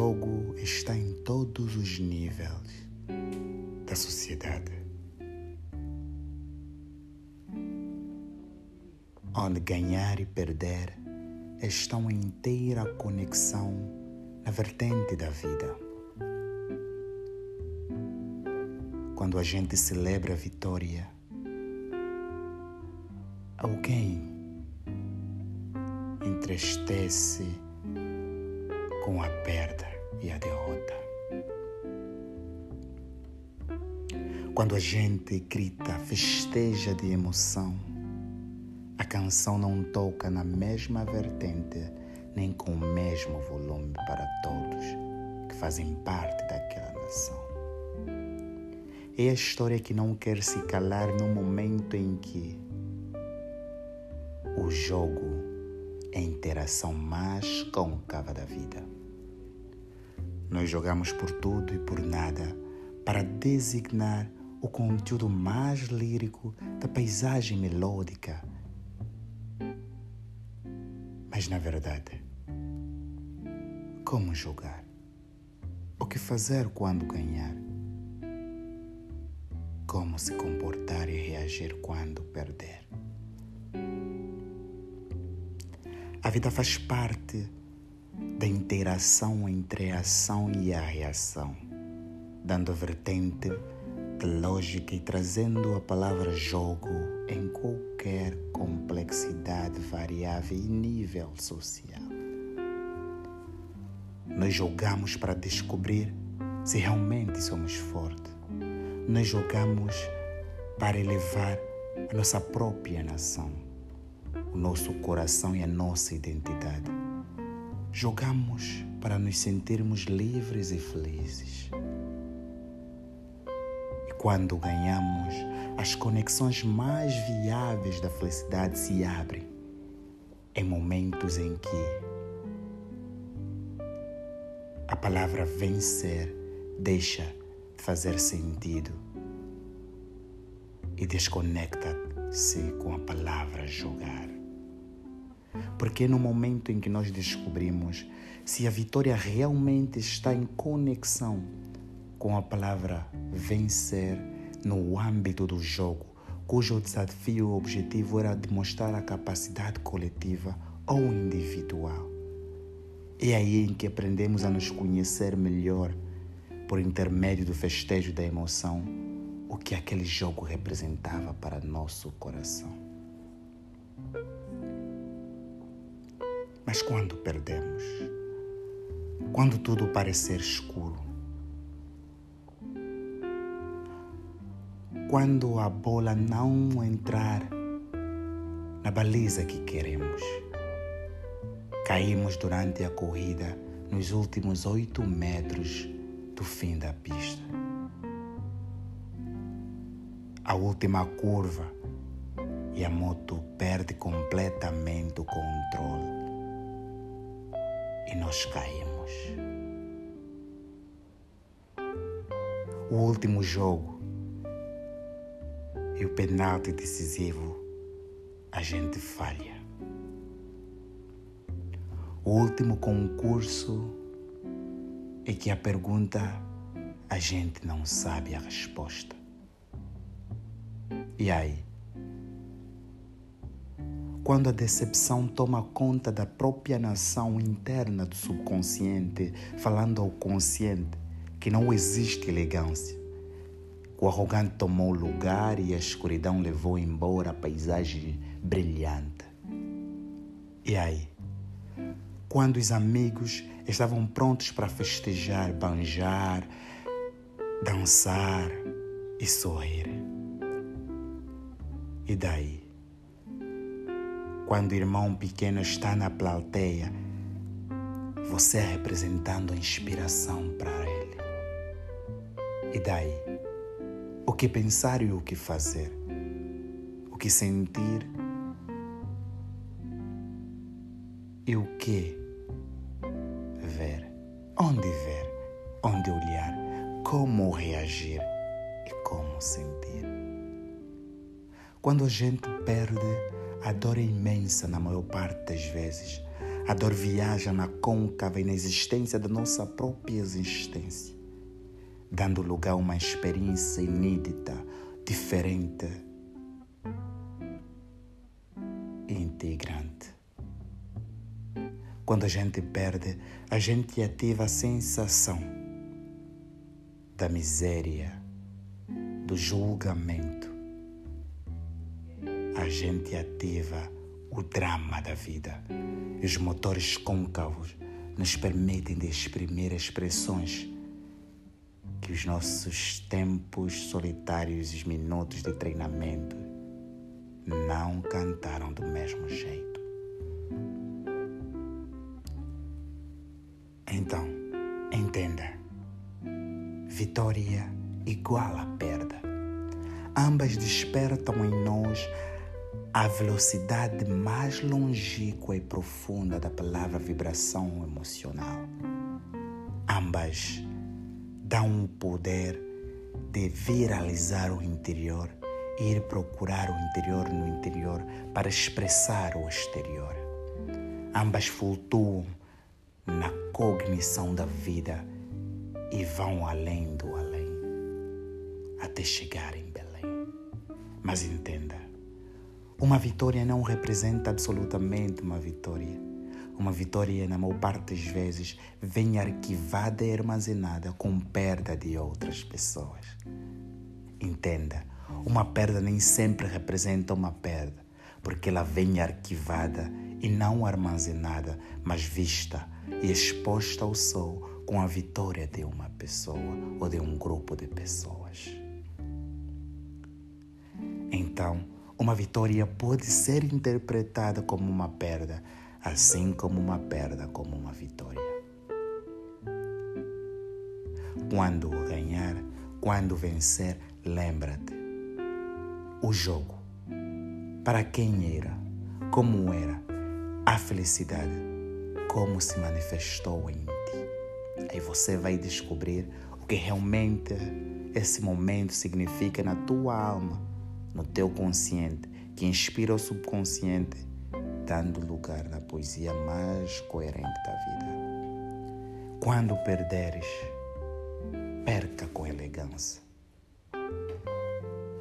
jogo está em todos os níveis da sociedade. Onde ganhar e perder estão em inteira conexão na vertente da vida. Quando a gente celebra a vitória, alguém entristece com a perda e a derrota. Quando a gente grita, festeja de emoção, a canção não toca na mesma vertente nem com o mesmo volume para todos que fazem parte daquela nação. É a história que não quer se calar no momento em que o jogo é a interação mais côncava da vida. Nós jogamos por tudo e por nada para designar o conteúdo mais lírico da paisagem melódica. Mas na verdade, como jogar? O que fazer quando ganhar? Como se comportar e reagir quando perder? A vida faz parte da interação entre a ação e a reação, dando vertente de lógica e trazendo a palavra jogo em qualquer complexidade variável e nível social. Nós jogamos para descobrir se realmente somos fortes. Nós jogamos para elevar a nossa própria nação o nosso coração e a nossa identidade. Jogamos para nos sentirmos livres e felizes. E quando ganhamos, as conexões mais viáveis da felicidade se abrem em momentos em que a palavra vencer deixa de fazer sentido e desconecta-se com a palavra jogar. Porque é no momento em que nós descobrimos se a vitória realmente está em conexão com a palavra vencer no âmbito do jogo, cujo desafio objetivo era demonstrar a capacidade coletiva ou individual. É aí em que aprendemos a nos conhecer melhor por intermédio do festejo da emoção, o que aquele jogo representava para nosso coração. Mas quando perdemos, quando tudo parecer escuro, quando a bola não entrar na baliza que queremos, caímos durante a corrida nos últimos oito metros do fim da pista. A última curva e a moto perde completamente o controle e nós caímos. O último jogo e o penalti decisivo a gente falha. O último concurso é que a pergunta a gente não sabe a resposta. E aí? Quando a decepção toma conta da própria nação interna do subconsciente, falando ao consciente que não existe elegância. O arrogante tomou lugar e a escuridão levou embora a paisagem brilhante. E aí? Quando os amigos estavam prontos para festejar, banjar, dançar e sorrir. E daí? Quando o irmão pequeno está na plateia, você é representando a inspiração para ele. E daí? O que pensar e o que fazer? O que sentir e o que ver? Onde ver? Onde olhar? Como reagir e como sentir? Quando a gente perde, a dor é imensa na maior parte das vezes. A dor viaja na côncava e na existência da nossa própria existência, dando lugar a uma experiência inédita, diferente e integrante. Quando a gente perde, a gente ativa a sensação da miséria, do julgamento. A gente ativa o drama da vida. Os motores côncavos nos permitem de exprimir expressões que os nossos tempos solitários e minutos de treinamento não cantaram do mesmo jeito. Então, entenda: vitória igual a perda. Ambas despertam em nós a velocidade mais longínqua e profunda da palavra vibração emocional. Ambas dão o poder de viralizar o interior e ir procurar o interior no interior para expressar o exterior. Ambas flutuam na cognição da vida e vão além do além, até chegar em Belém. Mas entenda, uma vitória não representa absolutamente uma vitória. Uma vitória, na maior parte das vezes, vem arquivada e armazenada com perda de outras pessoas. Entenda, uma perda nem sempre representa uma perda, porque ela vem arquivada e não armazenada, mas vista e exposta ao sol com a vitória de uma pessoa ou de um grupo de pessoas. Então, uma vitória pode ser interpretada como uma perda, assim como uma perda como uma vitória. Quando ganhar, quando vencer, lembra-te. O jogo. Para quem era, como era, a felicidade, como se manifestou em ti. Aí você vai descobrir o que realmente esse momento significa na tua alma no teu consciente, que inspira o subconsciente, dando lugar na poesia mais coerente da vida. Quando perderes, perca com elegância.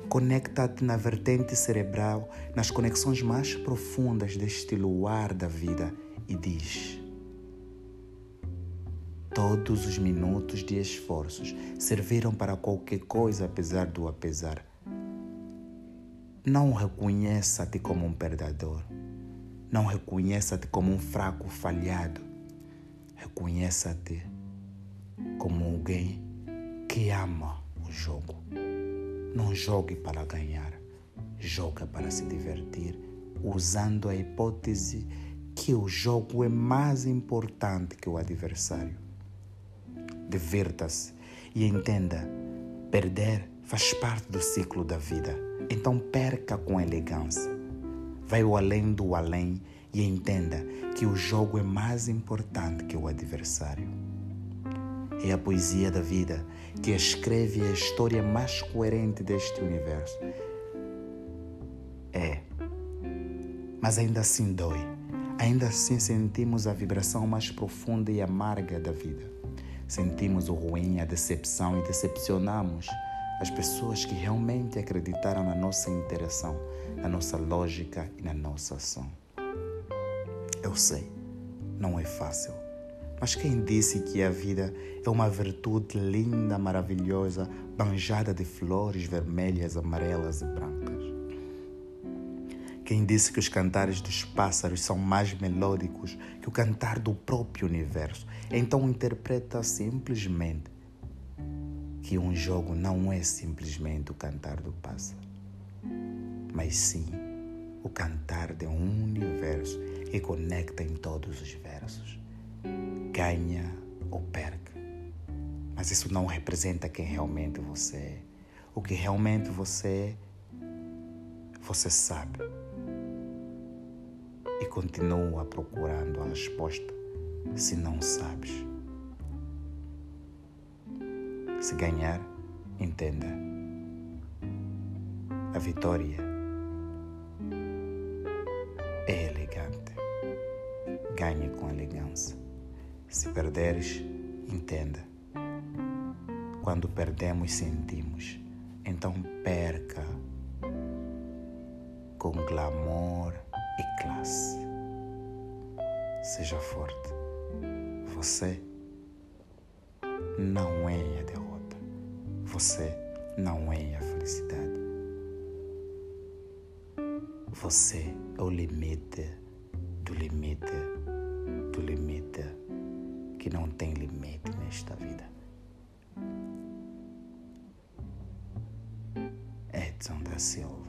Conecta-te na vertente cerebral, nas conexões mais profundas deste luar da vida e diz: Todos os minutos de esforços serviram para qualquer coisa, apesar do apesar não reconheça-te como um perdedor. Não reconheça-te como um fraco falhado. Reconheça-te como alguém que ama o jogo. Não jogue para ganhar, joga para se divertir, usando a hipótese que o jogo é mais importante que o adversário. Divirta-se e entenda: perder faz parte do ciclo da vida então perca com elegância. Vai ao além do além e entenda que o jogo é mais importante que o adversário. É a poesia da vida que escreve a história mais coerente deste universo. É, mas ainda assim dói. Ainda assim sentimos a vibração mais profunda e amarga da vida. Sentimos o ruim, a decepção e decepcionamos as pessoas que realmente acreditaram na nossa interação, na nossa lógica e na nossa ação. Eu sei, não é fácil, mas quem disse que a vida é uma virtude linda, maravilhosa, banjada de flores vermelhas, amarelas e brancas? Quem disse que os cantares dos pássaros são mais melódicos que o cantar do próprio universo? Então interpreta simplesmente que um jogo não é simplesmente o cantar do pássaro, mas sim o cantar de um universo que conecta em todos os versos. Ganha ou perca. Mas isso não representa quem realmente você é. O que realmente você é, você sabe. E continua procurando a resposta se não sabes. Se ganhar, entenda. A vitória é elegante. ganhe com elegância. Se perderes, entenda. Quando perdemos, sentimos. Então perca com glamour e classe. Seja forte. Você não é a derrota. Você não é a felicidade. Você é o limite do limite do limite que não tem limite nesta vida. Edson da Silva